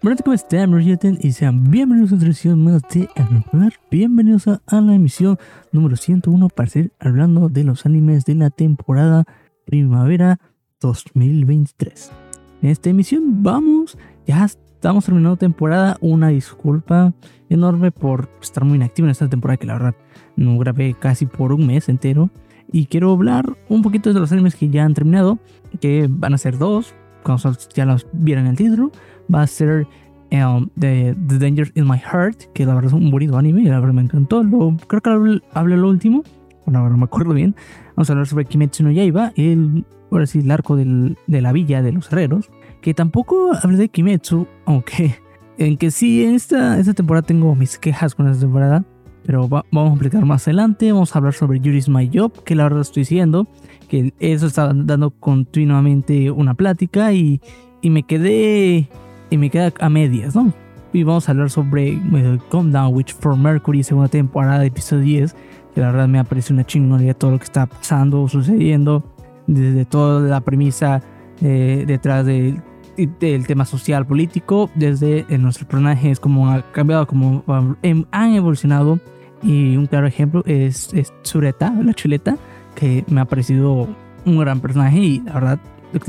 Bueno, ¿cómo están, Y sean bienvenidos a otra edición más de Hablar. Bienvenidos a, la emisión número 101 para seguir hablando de los animes de la temporada primavera 2023. En esta emisión vamos, ya estamos terminando temporada. Una disculpa enorme por estar muy inactivo en esta temporada que la verdad no grabé casi por un mes entero. Y quiero hablar un poquito de los animes que ya han terminado, que van a ser dos, cuando ya los vieron el título va a ser um, The, The Danger in My Heart, que la verdad es un bonito anime, la verdad me encantó. Lo, creo que hablé lo último, bueno, no me acuerdo bien. Vamos a hablar sobre Kimetsu no Yaiba, el, ahora sí, el arco del, de la villa de los herreros, que tampoco hablé de Kimetsu, aunque en que sí, en esta, esta temporada tengo mis quejas con esta temporada, pero vamos a explicar más adelante. Vamos a hablar sobre Yuri's My Job, que la verdad estoy diciendo que eso está dando continuamente una plática y, y me quedé y me queda a medias, ¿no? Y vamos a hablar sobre uh, Calm Down Witch for Mercury, segunda temporada, episodio 10, que la verdad me ha parecido una chingonería todo lo que está pasando, sucediendo, desde toda la premisa eh, detrás del tema social político, desde nuestros personajes, cómo han cambiado, cómo han evolucionado. Y un claro ejemplo es, es Sureta, la chuleta, que me ha parecido un gran personaje y la verdad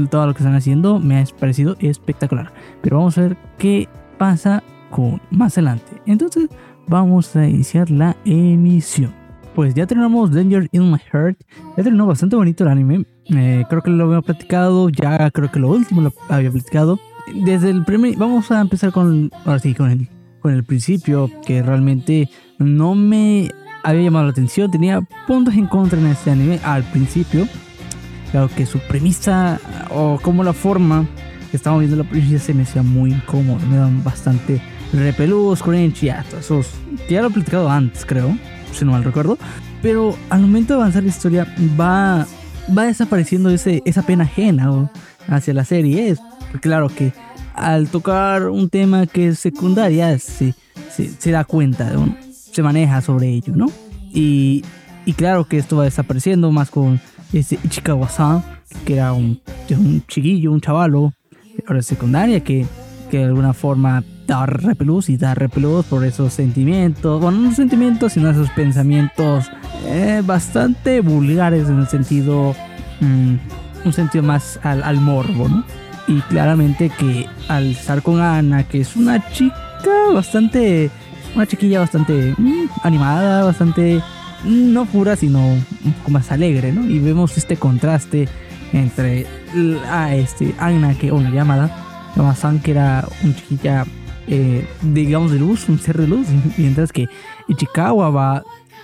todo lo que están haciendo me ha parecido espectacular. Pero vamos a ver qué pasa con más adelante. Entonces vamos a iniciar la emisión. Pues ya tenemos Danger in My Heart. Ya terminó bastante bonito el anime. Eh, creo que lo había platicado. Ya creo que lo último lo había platicado. Desde el primer. Vamos a empezar con. Ahora sí, con el, con el principio. Que realmente no me había llamado la atención. Tenía puntos en contra en este anime al principio. Claro que su premisa o como la forma que estamos viendo la premisa se me hacía muy incómodo, me dan bastante repelús, cringe, ya, todos esos. Ya lo he platicado antes, creo, si no mal recuerdo. Pero al momento de avanzar la historia va, va desapareciendo ese, esa pena ajena hacia la serie. Es claro que al tocar un tema que es secundaria se, se, da cuenta, se maneja sobre ello, ¿no? Y, y claro que esto va desapareciendo más con este Ichikawa-san, que era un, un chiquillo, un chavalo, ahora secundaria, que, que de alguna forma da repelús y da repelús por esos sentimientos, bueno, no sentimientos, sino esos pensamientos eh, bastante vulgares en el sentido, mm, un sentido más al, al morbo, ¿no? Y claramente que al estar con Ana, que es una chica bastante, una chiquilla bastante mm, animada, bastante no pura, sino un poco más alegre, ¿no? Y vemos este contraste entre a este Anna, que una llamada, San que era un chiquilla, eh, digamos, de luz, un ser de luz, mientras que Ichikawa va,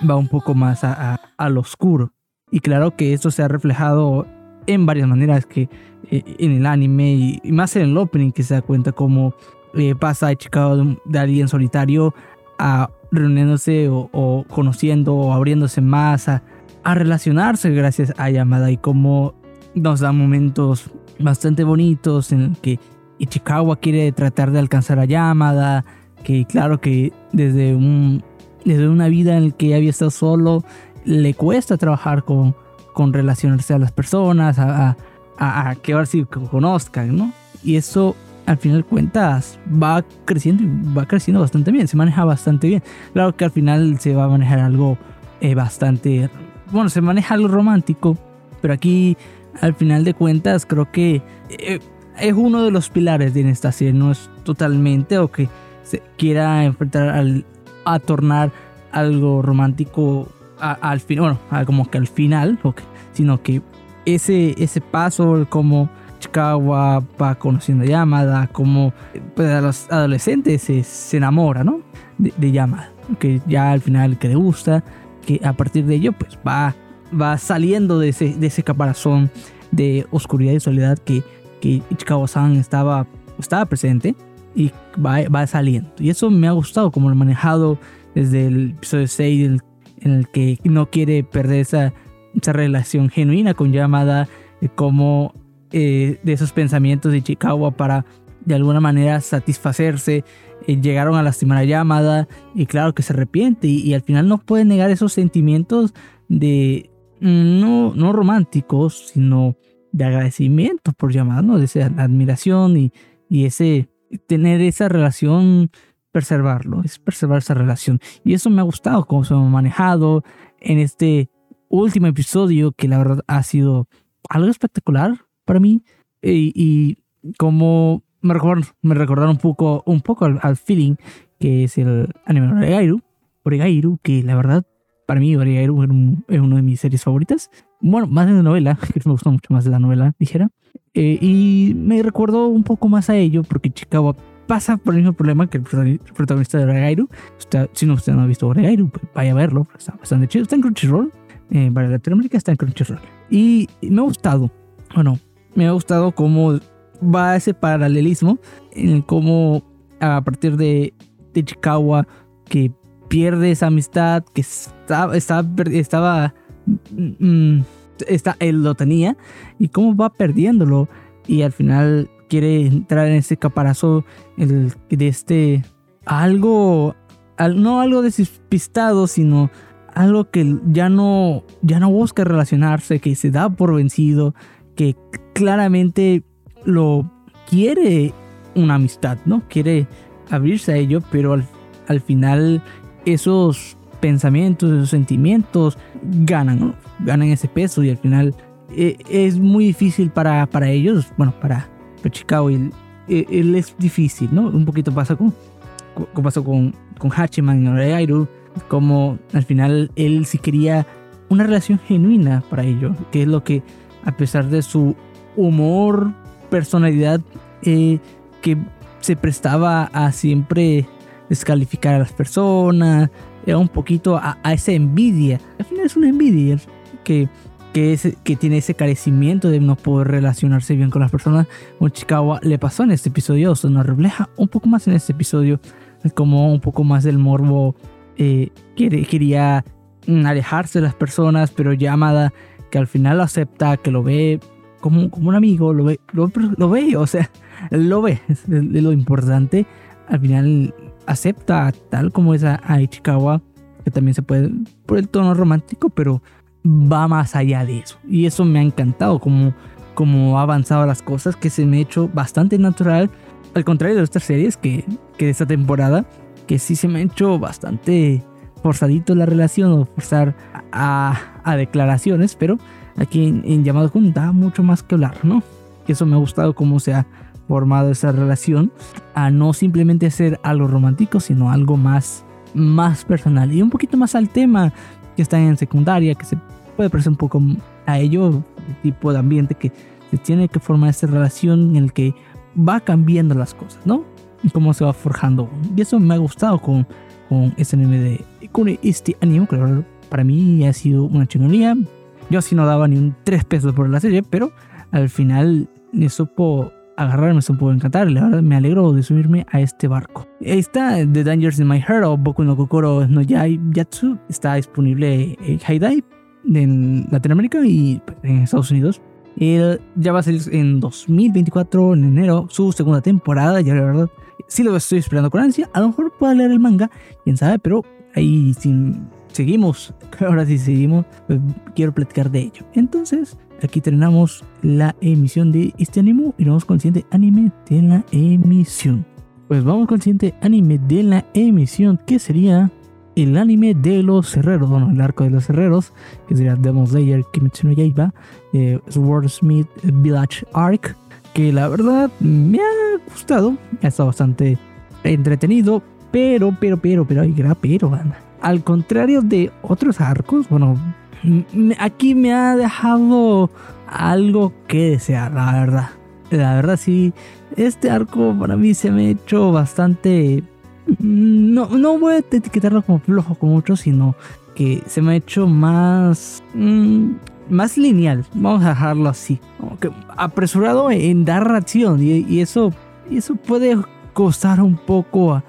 va un poco más a, al oscuro. Y claro que esto se ha reflejado en varias maneras que eh, en el anime y, más en el opening que se da cuenta cómo eh, pasa Ichikawa de, de alguien solitario a reuniéndose o, conociendo o abriéndose más a, relacionarse gracias a Yamada y cómo nos da momentos bastante bonitos en que Ichikawa quiere tratar de alcanzar a Yamada, que claro que desde, un, desde una vida en la que había estado solo, le cuesta trabajar con, con relacionarse a las personas, a, a, a que ahora sí conozcan, ¿no? Y eso al final de cuentas va creciendo y va creciendo bastante bien, se maneja bastante bien. Claro que al final se va a manejar algo eh, bastante, bueno, se maneja algo romántico, pero aquí al final de cuentas creo que eh, es uno de los pilares de esta serie, no es totalmente o que se quiera enfrentar al, a tornar algo romántico al final, bueno, como que al final, sino que ese, ese paso, como Chikawa va conociendo a Yamada, como pues, a los adolescentes se, se enamora, ¿no? De, Yamada, que ya al final que le gusta, que a partir de ello pues va, va saliendo de ese, de ese caparazón de oscuridad y soledad que, que Ichikawa-san estaba, estaba presente y va, va saliendo. Y eso me ha gustado como lo manejado desde el episodio 6 en el, que no quiere perder esa, esa relación genuina con Yamada, como eh, de esos pensamientos de Chicago para de alguna manera satisfacerse. Eh, llegaron a lastimar a Yamada y claro que se arrepiente y, al final no puede negar esos sentimientos de no, no románticos, sino de agradecimiento por Yamada, ¿no? de admiración y, y ese, tener esa relación, preservarlo, es preservar esa relación. Y eso me ha gustado, cómo se ha manejado en este último episodio, que la verdad ha sido algo espectacular para mí. Y, y como me recordaron, me recordaron un poco, un poco al, feeling que es el anime Oregairu. Oregairu, que la verdad, para mí Oregairu es, una de mis series favoritas. Bueno, más de la novela, que me gustó mucho más de la novela dijera eh, y me recordó un poco más a ello, porque Chicago pasa por el mismo problema que el protagonista de Oregairu. si no, usted no ha visto Oregairu, pues vaya a verlo, está bastante chido. Está en Crunchyroll, eh, para Latinoamérica está en Crunchyroll. Y me ha gustado, bueno, me ha gustado cómo va ese paralelismo en cómo a partir de, de Chikawa que pierde esa amistad que estaba, estaba, estaba mm, él lo tenía y cómo va perdiéndolo y al final quiere entrar en ese caparazo el, de este algo no algo despistado sino algo que ya no ya no busca relacionarse que se da por vencido que claramente lo quiere una amistad, ¿no? Quiere abrirse a ello, pero al, al final esos pensamientos, esos sentimientos ganan, ganan ese peso y al final eh, es muy difícil para, para ellos, bueno, para, Chicago, él, él, es difícil, ¿no? Un poquito pasa con, con pasó con, con Oreiru, como al final él sí quería una relación genuina para ellos, que es lo que a pesar de su humor personalidad eh, que se prestaba a siempre descalificar a las personas, era un poquito a, esa envidia. Al final es una envidia que, que, tiene ese carecimiento de no poder relacionarse bien con las personas. Chicago le pasó en este episodio, o sea, nos refleja un poco más en este episodio, como un poco más del morbo. Eh, que quería alejarse de las personas, pero llamada que al final lo acepta, que lo ve como, como un amigo, lo ve, lo, ve, o sea, lo ve, es, lo importante. Al final acepta tal como es a, Ichikawa, que también se puede por el tono romántico, pero va más allá de eso. Y eso me ha encantado, como, como ha avanzado las cosas, que se me ha hecho bastante natural, al contrario de otras series que, que de esta temporada, que sí se me ha hecho bastante forzadito la relación o forzar a, a declaraciones, pero aquí en, Llamado Kun da mucho más que hablar, ¿no? Y eso me ha gustado cómo se ha formado esa relación a no simplemente ser algo romántico, sino algo más, más personal y un poquito más al tema que está en secundaria, que se puede parecer un poco a ello, el tipo de ambiente que se tiene que formar esta relación en el que va cambiando las cosas, ¿no? Y cómo se va forjando. Y eso me ha gustado con, con este anime de con este anime, que para mí ha sido una chingonía. Yo así no daba ni un 3 pesos por la serie, pero al final me supo agarrarme, me supo encantar. La verdad me alegro de subirme a este barco. Está The Dangers in My Heart o Boku no Kokoro no Yai Yatsu. Está disponible en High en Latinoamérica y en Estados Unidos. Él ya va a salir en 2024, en enero, su segunda temporada. Ya la verdad, sí lo estoy esperando con ansia. A lo mejor pueda leer el manga, quién sabe, pero ahí sin seguimos, ahora sí seguimos, pues, quiero platicar de ello. Entonces, aquí terminamos la emisión de este anime y vamos con el siguiente anime de la emisión. Pues vamos con el siguiente anime de la emisión, que sería el anime de los herreros, bueno, el arco de los herreros, que sería Demon Slayer Kimetsu no Yaiba, eh, Swordsmith Village Arc, que la verdad me ha gustado, ha estado bastante entretenido, pero, pero, pero, pero, hay pero, banda al contrario de otros arcos, bueno, aquí me ha dejado algo que desear, la verdad. La verdad sí, este arco para mí se me ha hecho bastante... No, no voy a etiquetarlo como flojo como muchos, sino que se me ha hecho más... Mm, más lineal, vamos a dejarlo así. apresurado en dar reacción y, eso, y eso puede costar un poco a,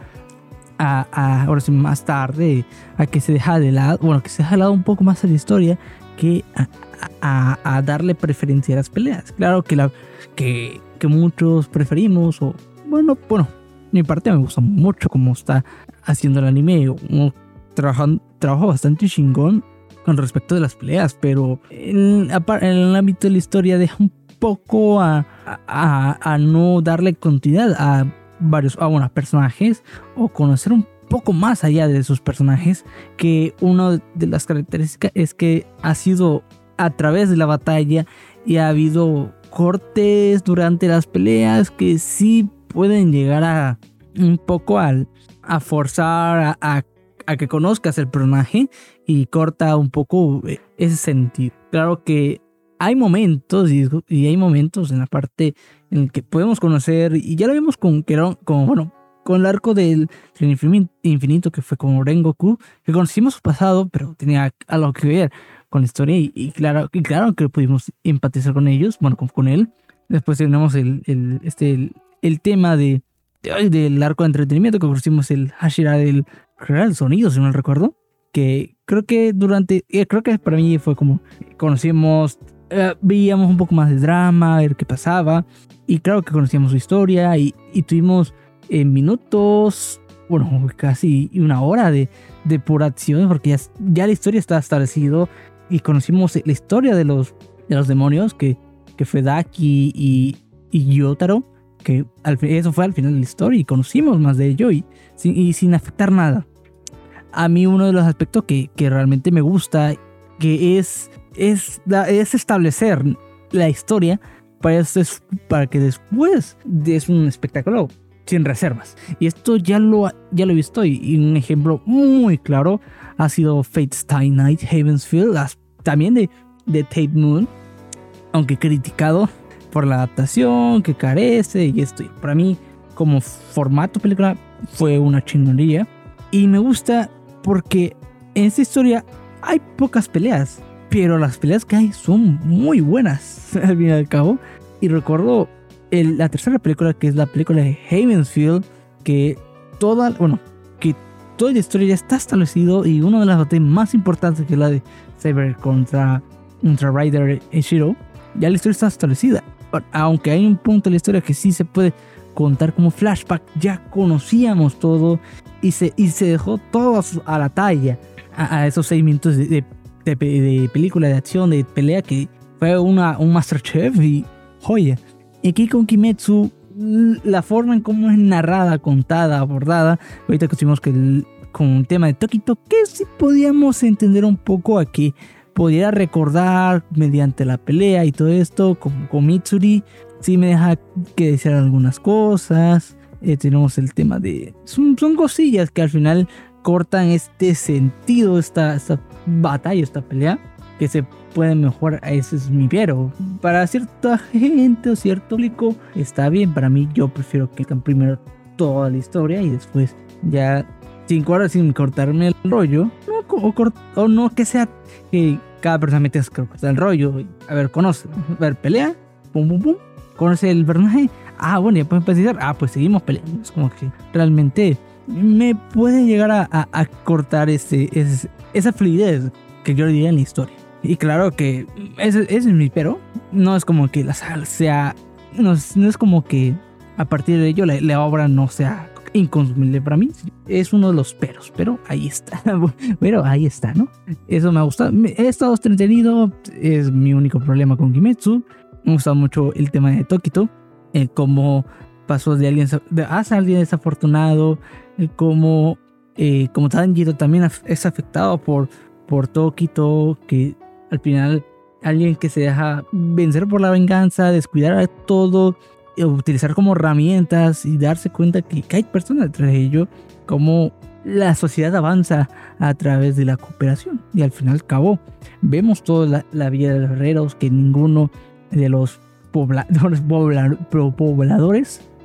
a, ahora sí, más tarde, a que se deja de lado, bueno, que se deja de lado un poco más a la historia que a, a, darle preferencia a las peleas. Claro que, la, que, que muchos preferimos, o bueno, bueno, mi parte me gusta mucho cómo está haciendo el anime, un trabajo bastante chingón con respecto de las peleas, pero en, en el ámbito de la historia deja un poco a, a, a no darle continuidad, a varios a bueno, personajes o conocer un poco más allá de sus personajes, que una de las características es que ha sido a través de la batalla y ha habido cortes durante las peleas que sí pueden llegar a un poco al, a forzar a, a, que conozcas el personaje y corta un poco eh, ese sentido. Claro que hay momentos y, y, hay momentos en la parte en el que podemos conocer y ya lo vimos con, como bueno, con el arco del infinito que fue con Rengoku, que conocimos su pasado, pero tenía algo que ver con la historia y, claro, y claro que pudimos empatizar con ellos, bueno, con, con él. Después tenemos el, el, este, el, tema de, del arco de entretenimiento que conocimos el Hashira del, del sonido, si no recuerdo, que creo que durante, eh, creo que para mí fue como, conocimos, eh, veíamos un poco más de drama, a ver qué pasaba, y claro que conocíamos su historia y, y tuvimos en minutos, bueno, casi una hora de, de pura acción, porque ya, ya la historia está establecido y conocimos la historia de los, de los demonios, que, que fue Daki y, y Yotaro, que eso fue al final de la historia y conocimos más de ello y sin, y sin afectar nada. A mí uno de los aspectos que, que realmente me gusta, que es, es, es establecer la historia para, para que después es un espectáculo sin reservas. Y esto ya lo, ya lo he visto y, un ejemplo muy claro ha sido Fate Stay Night Havensfield, también de, de Tate Moon, aunque criticado por la adaptación que carece y esto. Para mí, como formato película, fue una chingonería. Y me gusta porque en esta historia hay pocas peleas, pero las peleas que hay son muy buenas al fin y al cabo. Y recuerdo la tercera película, que es la película de Havensfield, que toda, bueno, que toda la historia ya está establecido y una de las batallas más importantes que es la de Saber contra Ultra Rider Shiro, ya la historia está establecida. Aunque hay un punto de la historia que sí se puede contar como flashback, ya conocíamos todo y se, y se dejó todo a la talla a, esos seis minutos de, de, película de acción, de pelea que fue una, un Masterchef y joya. Y aquí con Kimetsu, la forma en cómo es narrada, contada, abordada, ahorita que estuvimos con el tema de Tokito, que sí podíamos entender un poco a que pudiera recordar mediante la pelea y todo esto, con Mitsuri, sí me deja que decir algunas cosas. Eh, tenemos el tema de. Son, son, cosillas que al final cortan este sentido, esta, esta batalla, esta pelea, que se pueden mejorar, ese es mi pero. Para cierta gente o cierto público está bien, para mí yo prefiero que primero toda la historia y después ya sin, sin cortarme el rollo, no, o, no que sea que cada persona tenga que cortar el rollo. A ver, conoce, a ver, pelea, pum, pum, pum, conoce el personaje, ah, bueno, ya pueden empezar, ah, pues seguimos peleando. Es como que realmente me puede llegar a, cortar ese, esa fluidez que yo diría en la historia. Y claro que ese, es mi pero. No es como que la sal sea. No, es como que a partir de ello la, obra no sea inconsumible para mí. Es uno de los peros, pero ahí está. pero ahí está, ¿no? Eso me ha gustado. He estado entretenido. Es mi único problema con Kimetsu. Me ha gustado mucho el tema de Tokito. El cómo pasó de alguien de, hacia alguien desafortunado. El cómo, eh, como Tanjiro también es afectado por, por Tokito. Que al final, alguien que se deja vencer por la venganza, descuidar a todo, eh, utilizar como herramientas y darse cuenta que, hay personas detrás de ello, como la sociedad avanza a través de la cooperación. Y al final cabo, vemos toda la, vida de los herreros, que ninguno de los pobladores,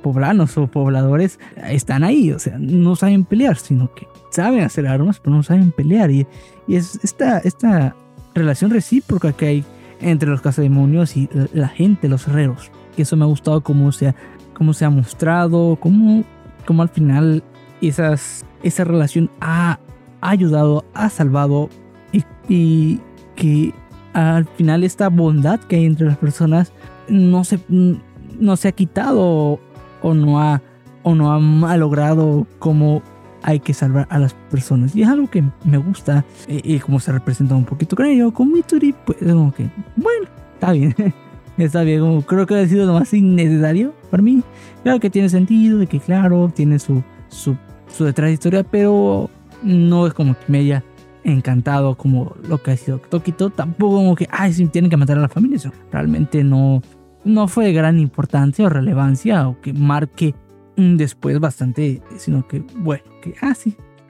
poblanos o pobladores están ahí. O sea, no saben pelear, sino que saben hacer armas, pero no saben pelear. Y, y es esta, esta relación recíproca que hay entre los cazademonios y la gente, los herreros. Que eso me ha gustado cómo se ha, cómo se ha mostrado, cómo, cómo al final esas, esa relación ha, ayudado, ha salvado y, y, que al final esta bondad que hay entre las personas no se, no se ha quitado o no ha, o no ha logrado como hay que salvar a las personas. Y es algo que me gusta. Eh, y, como se representa un poquito con ello, con pues como que, bueno, está bien. está bien, como creo que ha sido lo más innecesario. para mí, claro que tiene sentido, de que claro, tiene su, su, su detrás de historia, pero no es como que me haya encantado como lo que ha sido Tokito. Tampoco como que, ay, sí, tienen que matar a la familia. Eso realmente no, no fue de gran importancia o relevancia o que marque después bastante, sino que, bueno, que, ah,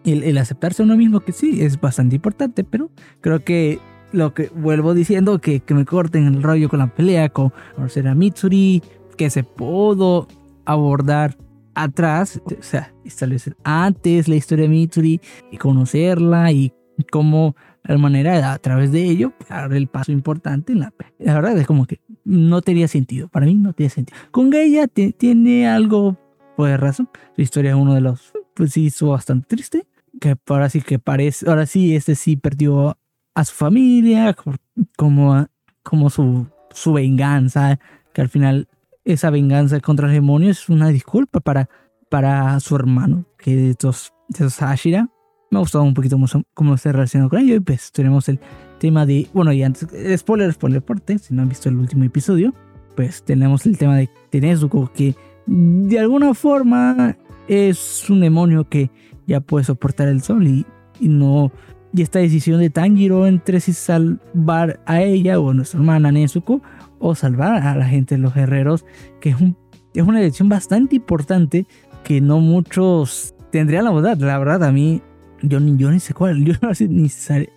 el, aceptarse a uno mismo que sí, es bastante importante, pero creo que lo que vuelvo diciendo, que, que me corten el rollo con la pelea con Orsera Mitsuri, que se pudo abordar atrás, o sea, establecer antes la historia de Mitsuri y conocerla y cómo la manera a través de ello dar el paso importante en la la verdad es como que no tenía sentido para mí no tiene sentido. Con Gaia tiene algo pues razón. Su historia es uno de los pues sí hizo bastante triste que ahora sí que parece ahora sí este sí perdió a su familia como como su su venganza que al final esa venganza contra el demonio es una disculpa para para su hermano que de estos de estos Ashira me ha gustado un poquito cómo se relaciona con ello. Y pues tenemos el tema de. Bueno, y antes, spoiler, spoiler porte, si no han visto el último episodio, pues tenemos el tema de Tenezuko, que de alguna forma es un demonio que ya puede soportar el sol y, y no. Y esta decisión de Tanjiro entre si salvar a ella o a nuestra hermana Nezuko o salvar a la gente de los guerreros, que es, un, es una decisión bastante importante que no muchos tendrían la verdad. La verdad, a mí yo yo ni sé cuál, yo ni,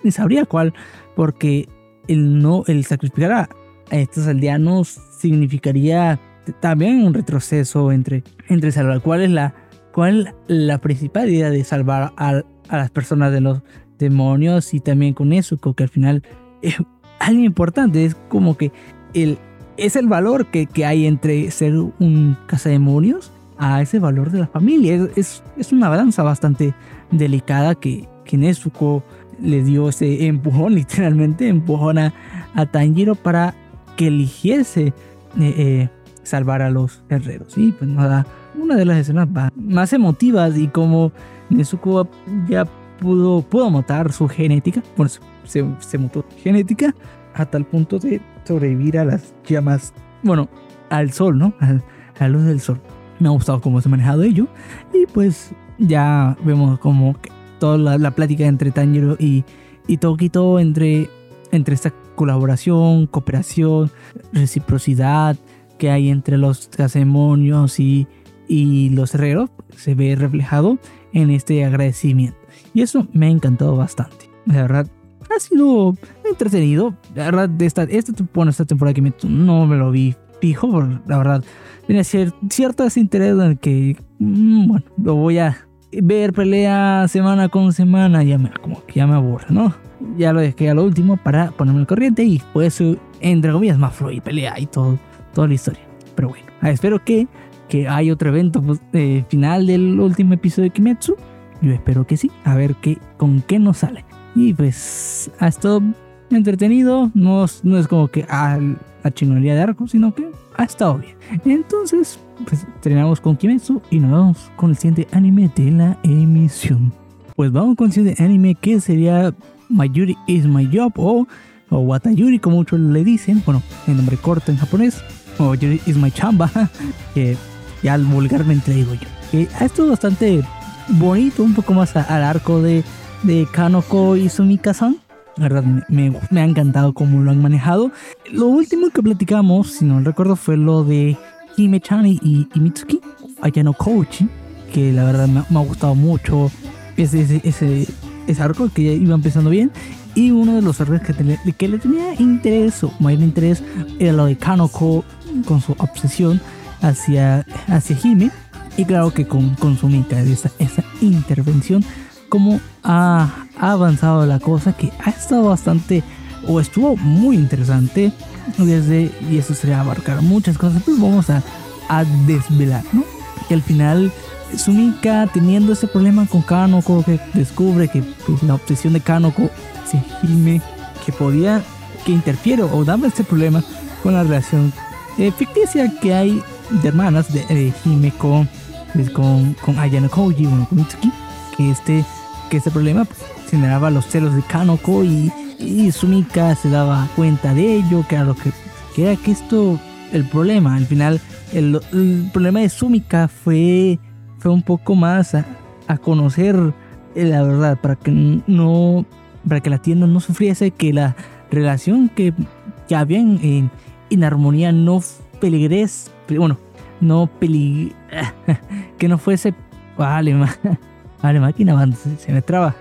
ni sabría cuál, porque el, no, sacrificar a, estos aldeanos significaría también un retroceso entre, entre salvar. ¿Cuál es la, cuál la principal idea de salvar a, a las personas de los demonios y también con eso, que al final es algo importante, es como que el, es el valor que, que hay entre ser un cazademonios a ese valor de la familia. Es, es una balanza bastante delicada que, que Nezuko le dio ese empujón, literalmente empujón a, a Tanjiro para que eligiese eh, eh, salvar a los herreros. Y pues nada, una de las escenas más emotivas y como Nezuko ya pudo, pudo matar su genética, bueno, se, se mutó genética a tal punto de sobrevivir a las llamas, bueno, al sol, ¿no? A, a la luz del sol. Me ha gustado cómo se ha manejado ello. Y pues ya vemos como toda la, la, plática entre Tanjiro y, y Tokito, entre, entre esta colaboración, cooperación, reciprocidad que hay entre los demonios y, y los herreros, se ve reflejado en este agradecimiento. Y eso me ha encantado bastante. La verdad, ha sido entretenido. La verdad, de esta, esta, bueno, esta temporada que me, no me lo vi fijo, la verdad, tenía cierto desinterés en el que, mm, bueno, lo voy a ver pelea semana con semana, ya me, como que ya me aburre, ¿no? Ya lo dejé a lo último para ponerme al corriente y pues, entre comillas, más fluir, pelea y todo, toda la historia. Pero bueno, ah, espero que, que hay otro evento pues, eh, final del último episodio de Kimetsu. Yo espero que sí, a ver qué, con qué nos sale. Y pues ha estado entretenido, no, no es como que ah, la chingonería de arco, sino que ha estado bien. Entonces, pues terminamos con Kimetsu y nos vamos con el siguiente anime de la emisión. Pues vamos con el siguiente anime que sería Mayuri is my job o, o Watayuri como muchos le dicen, bueno, el nombre corto en japonés, o Mayuri is my chamba, que ya vulgarmente le digo yo. Que ha estado bastante bonito, un poco más al arco de, de Kanoko y Sumika-san la verdad, me, me, ha encantado cómo lo han manejado. Lo último que platicamos, si no recuerdo, fue lo de Hime-chan y, y, Mitsuki, Ayano Kouchi, que la verdad me, me ha gustado mucho ese, ese, ese, ese, arco que ya iba empezando bien. Y uno de los errores que, que le tenía interés o mayor interés era lo de Kanoko con su obsesión hacia, hacia Hime. Y claro que con, con Sumika, esa, esa intervención cómo ha, avanzado la cosa, que ha estado bastante, o estuvo muy interesante desde, y eso sería abarcar muchas cosas, pues vamos a, a desvelar, ¿no? Que al final Sumika teniendo ese problema con Kanoko, que descubre que pues, la obsesión de Kanoko se gime, que podía, que interfiere o daba este problema con la relación eh, ficticia que hay de hermanas de eh, Hime con, pues, con, con Ayano Koji, bueno, con Mitsuki, que este que este problema pues, generaba los celos de Kanoko y, y, Sumika se daba cuenta de ello, que era lo que, que era que esto el problema. Al final, el, problema de Sumika fue, fue un poco más a, conocer la verdad, para que no, para que la tienda no sufriese, que la relación que, que había en, en, armonía no peligres, bueno, no peligre, que no fuese, vale, vale, máquina, se, me traba,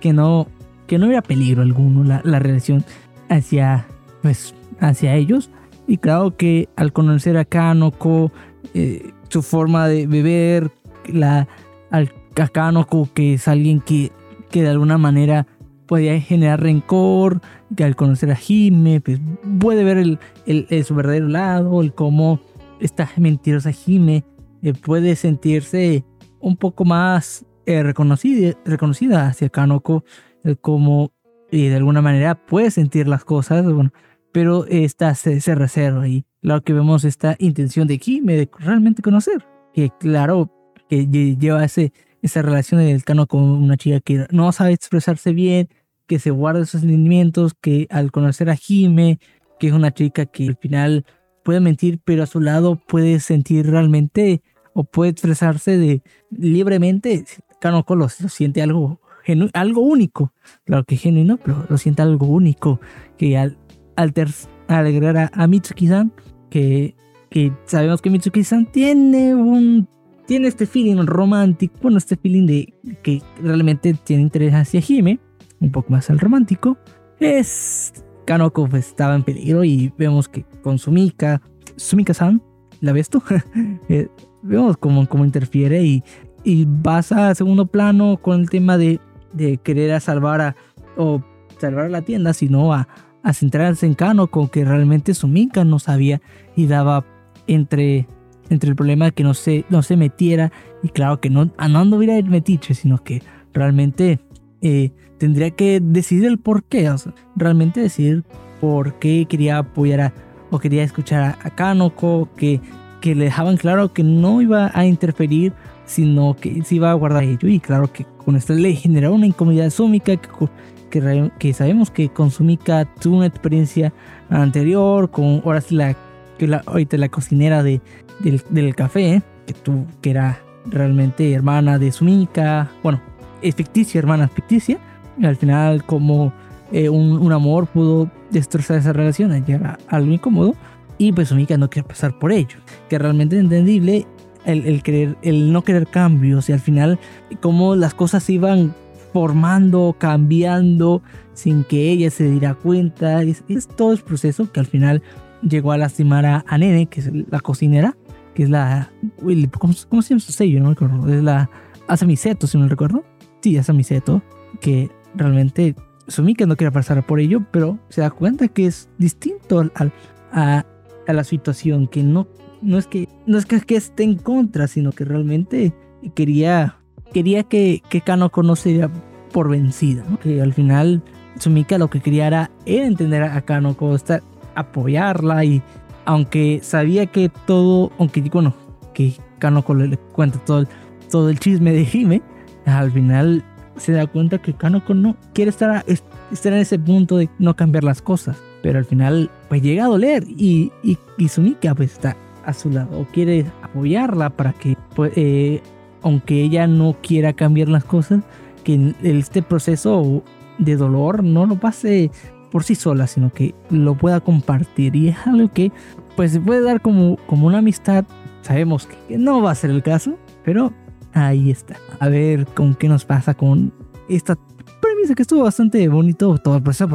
que no, que no hubiera peligro alguno la, la relación hacia, pues, hacia ellos. Y claro que al conocer a Kanoko, eh, su forma de beber, la, al, a Kanoko que es alguien que, que de alguna manera podía generar rencor, que al conocer a Hime, pues puede ver el, el, su verdadero lado, el cómo esta mentirosa Hime eh, puede sentirse un poco más eh, reconocida, reconocida hacia Kanoko, el cómo y de alguna manera puede sentir las cosas, bueno, pero esta se, reserva ahí. Claro que vemos esta intención de Kime de realmente conocer, que claro que lleva ese, esa relación del Cano con una chica que no sabe expresarse bien, que se guarda sus sentimientos, que al conocer a Jime, que es una chica que al final puede mentir, pero a su lado puede sentir realmente o puede expresarse de libremente, Kanoko lo, lo siente algo algo único. Claro que genuino, pero lo siente algo único. Que al, alegrar a, Mitsuki-san, que, que sabemos que Mitsuki-san tiene un tiene este feeling romántico, bueno, este feeling de que realmente tiene interés hacia Hime, un poco más al romántico. Es Kanoko pues, estaba en peligro y vemos que con Sumika, Sumika-san, ¿la ves tú? Eh, vemos cómo, cómo interfiere y, y pasa a segundo plano con el tema de de querer salvar a, o salvar la tienda, sino a, a centrarse en Kano con que realmente Sumika no sabía y daba entre, entre el problema de que no se, no se metiera. Y claro que no, no anduviera el metiche, sino que realmente eh, tendría que decidir el por qué, realmente decidir por qué quería apoyar a, o quería escuchar a, a Kanoko, que, que le dejaban claro que no iba a interferir sino que se iba a guardar ello. Y claro que con esta ley generó una incomodidad Sumika que, que, sabemos que con Sumika tuvo una experiencia anterior, con ahora sí la, que la, ahorita la cocinera de, del, café, que, tú, que era realmente hermana de Sumika, bueno, es ficticia, hermana ficticia, y al final como eh, un, un, amor pudo destrozar esa relación, llegar a algo incómodo, y pues Sumika no quiere pasar por ello, que realmente es entendible el, querer, el no querer cambios y al final cómo las cosas iban formando, cambiando sin que ella se diera cuenta. Es, todo el proceso que al final llegó a lastimar a, Nene, que es la cocinera, que es la... ¿Cómo, cómo se llama su sello? No me acuerdo. Es la Asamiseto, si no recuerdo. Sí, Asamiseto, que realmente Sumika no quiere pasar por ello, pero se da cuenta que es distinto al, a, a la situación, que no no es que no es que, esté en contra, sino que realmente quería quería que, que Kanoko no se por vencida, que al final Sumika lo que quería era, entender a Kanoko, apoyarla y aunque sabía que todo, aunque bueno, que Kanoko le, cuenta todo el, todo el chisme de Hime, al final se da cuenta que Kanoko no quiere estar, estar en ese punto de no cambiar las cosas. Pero al final, pues llega a doler y, y, y Sumika pues está a su lado o quiere apoyarla para que, pues, eh, aunque ella no quiera cambiar las cosas, que este proceso de dolor no lo pase por sí sola, sino que lo pueda compartir. Y es algo que pues se puede dar como, como una amistad. Sabemos que no va a ser el caso, pero ahí está. A ver con qué nos pasa con esta premisa que estuvo bastante bonito todo el proceso.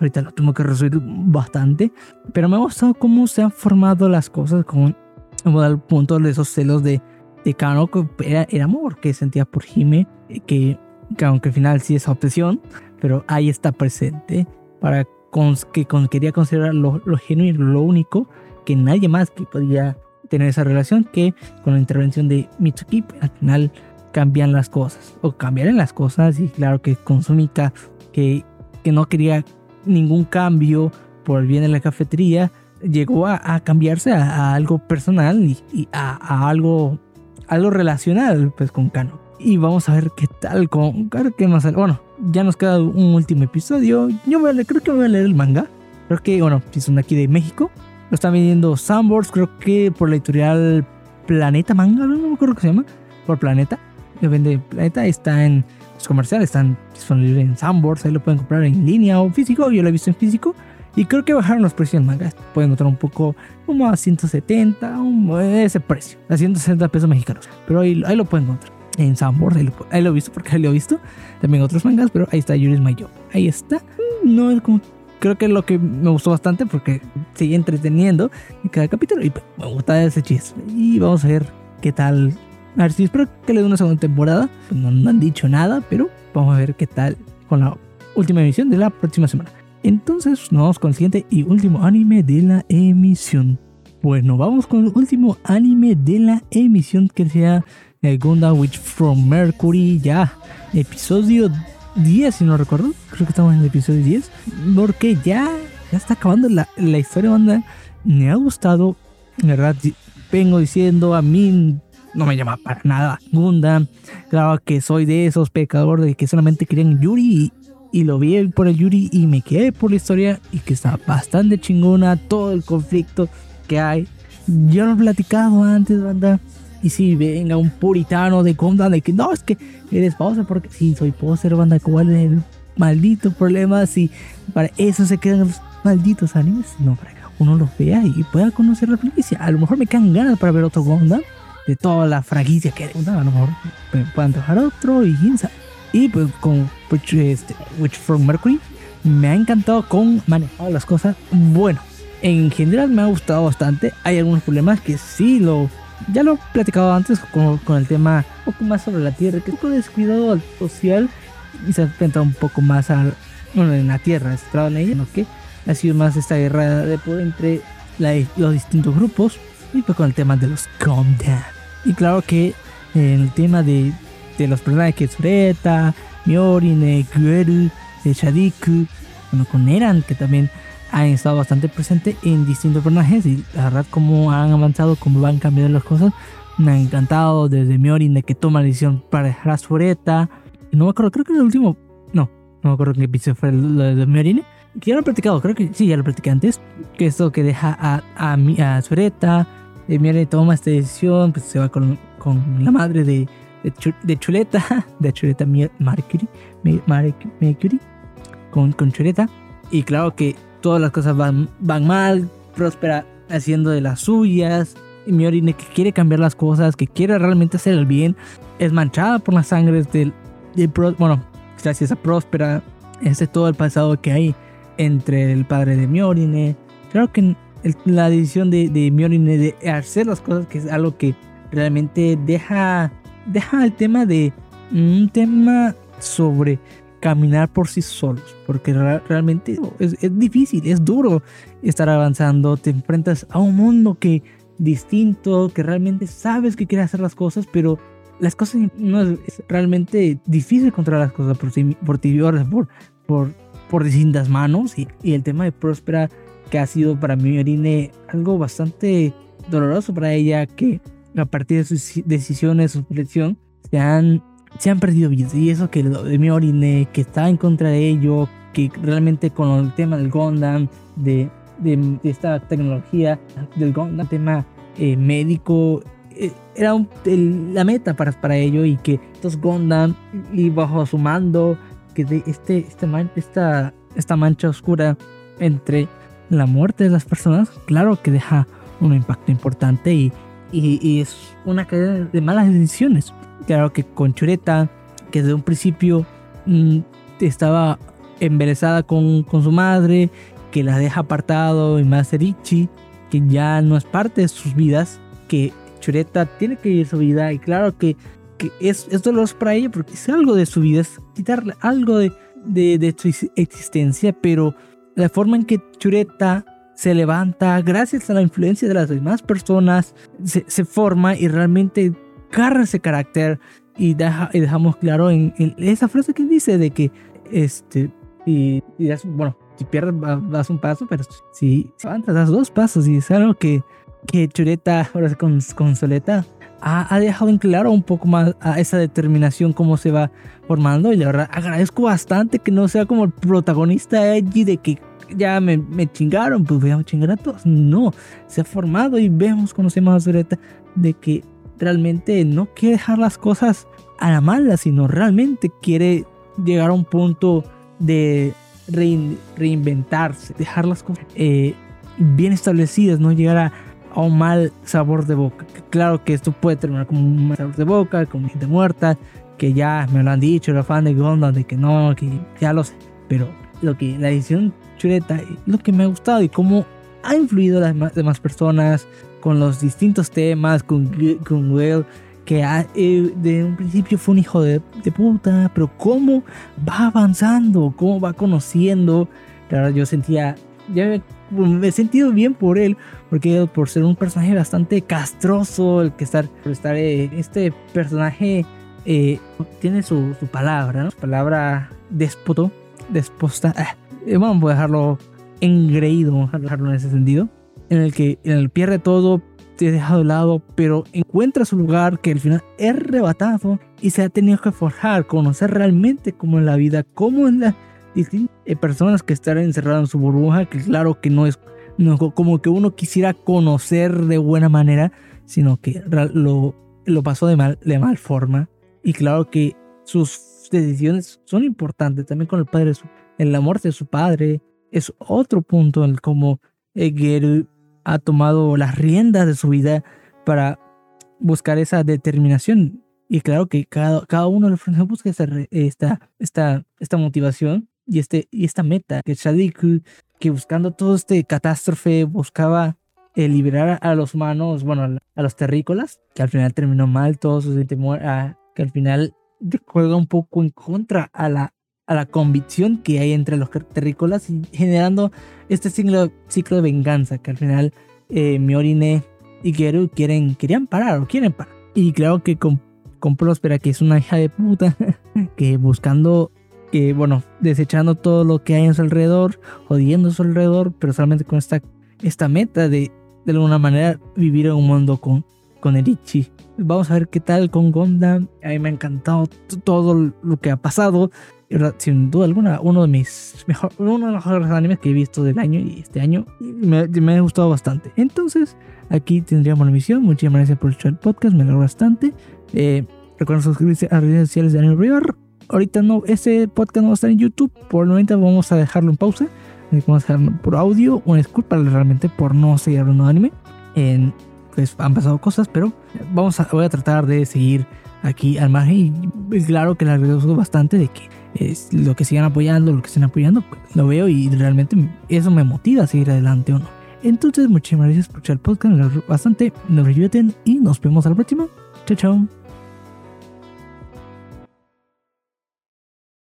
Ahorita lo tengo que resolver bastante. Pero me ha gustado cómo se han formado las cosas con al punto de esos celos de, de Kano, que era, amor que sentía por Hime, que, que aunque al final sí es obsesión, pero ahí está presente para que quería considerar lo, lo genuino, lo único, que nadie más que podía tener esa relación que con la intervención de Mitsuki al final cambian las cosas o cambiaron las cosas y claro que con Sumika que, que no quería ningún cambio por el bien de la cafetería, llegó a, cambiarse a, algo personal y, a, algo, algo relacional pues, con Kano. Y vamos a ver qué tal con... ¿Qué más? Bueno, ya nos queda un último episodio. Yo voy a creo que voy a leer el manga. Creo que, bueno, si son aquí de México, Lo están vendiendo Sunboards, creo que por la editorial Planeta Manga, no me acuerdo qué se llama, por Planeta. Lo vende Planeta, está en los comerciales, están disponibles en Sunboards, ahí lo pueden comprar en línea o físico, yo lo he visto en físico. Y creo que bajaron los precios en manga. Pueden encontrar un poco como a 170, ese precio, a 160 pesos mexicanos. Pero ahí, ahí lo pueden encontrar en Sunboard. Ahí ahí lo he visto porque ahí lo he visto. También otros mangas, pero ahí está Yuri's Mayo. Ahí está. No es como creo que es lo que me gustó bastante porque sigue entreteniendo en cada capítulo y me gusta ese chiste. Y vamos a ver qué tal. A ver si espero que le dé una segunda temporada. Pues no, no, han dicho nada, pero vamos a ver qué tal con la última emisión de la próxima semana. Entonces nos vamos con el siguiente y último anime de la emisión. Bueno, vamos con el último anime de la emisión que sea el Gundam Witch from Mercury. Ya, episodio 10, si no recuerdo. Creo que estamos en el episodio 10. Porque ya, ya está acabando la, la historia, banda. Me ha gustado. La verdad, vengo diciendo a mí no me llama para nada Gundam. Claro que soy de esos pecadores de que solamente querían Yuri y lo vi por el Yuri y me quedé por la historia y que está bastante chingona todo el conflicto que hay. Ya lo he platicado antes, banda. Y si venga un puritano de Gundam de que no, es que eres poser, porque sí, soy poser, banda, ¿cuál es el maldito problema? Si para eso se quedan los malditos animes, no, para que uno los vea y pueda conocer la franquicia. A lo mejor me quedan ganas para ver otro Gundam de toda la franquicia que hay. A lo mejor me puedan trabajar otro y quién. Y pues con este, Witch from Mercury me ha encantado con manejar las cosas. Bueno, en general me ha gustado bastante. Hay algunos problemas que sí lo... Ya lo he platicado antes con, con el tema un poco más sobre la Tierra, que es un poco descuidado social y se ha enfrentado un poco más al, bueno, en la Tierra, centrado en ella, ¿no? que ha sido más esta guerra de poder entre los distintos grupos y pues con el tema de los Calm Y claro que el tema de de los personajes que Sureta, Miorine, Gueru, Shadiku, bueno, con Eran, que también han estado bastante presentes en distintos personajes y la verdad como han avanzado, como van cambiando las cosas, me han encantado. Desde Miorine que toma la decisión para dejar a Sureta, no me acuerdo, creo que el último, no, no me acuerdo qué episodio fue lo de Miorine, que ya lo he platicado, creo que sí, ya lo platicé antes, que esto que deja a, a, a Sureta, Miorine toma esta decisión, pues se va con, con la madre de de, chuleta, de chuleta Mercury, Mercury con, con chuleta. Y claro que todas las cosas van, van mal, Próspera haciendo de las suyas. Y Miorine que quiere cambiar las cosas, que quiere realmente hacer el bien, es manchada por las sangres del, del bueno, gracias a Próspera, ese todo el pasado que hay entre el padre de Miorine. Claro que la decisión de, de Miorine de hacer las cosas, que es algo que realmente deja deja el tema de un tema sobre caminar por sí solos, porque realmente es, difícil, es duro estar avanzando, te enfrentas a un mundo que distinto, que realmente sabes que quieres hacer las cosas, pero las cosas no es, realmente difícil controlar las cosas por por, ti, por, por, por distintas manos y, y, el tema de Próspera que ha sido para mí Marine algo bastante doloroso para ella que a partir de sus decisiones, su selección, se han, se han perdido vidas. Y eso que de mi orine, que está en contra de ello, que realmente con el tema del Gundam, de, de, esta tecnología del Gundam, tema eh, médico, eh, era la meta para, para ello y que estos Gundam y bajo su mando, que de este, este esta, esta mancha oscura entre la muerte de las personas, claro que deja un impacto importante y y, es una cadena de malas decisiones. Claro que con Chureta, que desde un principio mm, estaba embelesada con, con, su madre, que la deja apartado, y más Erichi, que ya no es parte de sus vidas, que Chureta tiene que vivir su vida, y claro que, que es, es doloroso para ella porque es algo de su vida, es quitarle algo de, de, de su existencia, pero la forma en que Chureta se levanta gracias a la influencia de las demás personas, se, forma y realmente carga ese carácter y, deja, y dejamos claro en, esa frase que dice de que, este, y, bueno, si pierdes das un paso, pero si, avanzas das dos pasos y es algo que, que Chureta, ahora con, con Soleta, ha, dejado en claro un poco más a esa determinación cómo se va formando y la verdad agradezco bastante que no sea como el protagonista edgy de que ya me, chingaron, pues voy a chingar a todos. No, se ha formado y vemos, conocemos a Zureta de que realmente no quiere dejar las cosas a la mala, sino realmente quiere llegar a un punto de reinventarse, dejar las cosas eh, bien establecidas, no llegar a, un mal sabor de boca. Claro que esto puede terminar como un mal sabor de boca, como gente muerta, que ya me lo han dicho los fans de Gundam, de que no, que ya lo sé. Pero lo que la edición chuleta, lo que me ha gustado y cómo ha influido a las demás personas con los distintos temas, con, con Will, que eh, de un principio fue un hijo de, puta, pero cómo va avanzando, cómo va conociendo. Claro, yo sentía, ya me, he sentido bien por él, porque por ser un personaje bastante castroso, el que estar, por estar, eh, este personaje eh, tiene su, palabra, ¿no? Su palabra déspoto, desposta. vamos a dejarlo engreído, vamos a dejarlo en ese sentido, en el que en el pierde todo, te dejado de lado, pero encuentra su lugar que al final es rebatado y se ha tenido que forjar, conocer realmente cómo es la vida, cómo es la eh, personas que están encerradas en su burbuja, que claro que no es como que uno quisiera conocer de buena manera, sino que lo, pasó de mal, de mal forma. Y claro que sus decisiones son importantes, también con el padre, en la muerte de su padre, es otro punto en el cómo Geru ha tomado las riendas de su vida para buscar esa determinación. Y claro que cada, cada uno de los busca esta, esta, esta motivación y, este, y esta meta. Que Shadiku, que buscando todo este catástrofe, buscaba eh, liberar a los humanos, bueno, a los terrícolas, que al final terminó mal, todos sus que al final juega un poco en contra a la, a la convicción que hay entre los terrícolas y generando este ciclo, ciclo de venganza que al final eh, Miorine y Geru quieren, querían parar o quieren parar. Y claro que con, con Próspera, que es una hija de puta, que buscando, que bueno, desechando todo lo que hay en su alrededor, jodiendo su alrededor, pero solamente con esta, meta de de alguna manera vivir en un mundo con, con Erichi. Vamos a ver qué tal con Gondam. A mí me ha encantado todo lo que ha pasado sin duda alguna, uno de mis mejor, uno de los mejores animes que he visto del año y este año me, ha gustado bastante. Entonces, aquí tendríamos la misión. Muchísimas gracias por el podcast, me alegró bastante. Eh, recuerden suscribirse a redes sociales de Anime River. Ahorita no, este podcast no va a estar en YouTube, por el momento vamos a dejarlo en pausa. Vamos a dejarlo por audio. Una disculpa realmente por no seguir hablando de anime. En, pues han pasado cosas, pero vamos a, voy a tratar de seguir aquí al margen. Y claro que les agradezco bastante de que es lo que sigan apoyando, lo que estén apoyando, pues, lo veo y realmente eso me motiva a seguir adelante o no. Entonces, muchísimas gracias por escuchar el podcast, bastante, nos ayuden y nos vemos a la próxima. Chao, chao.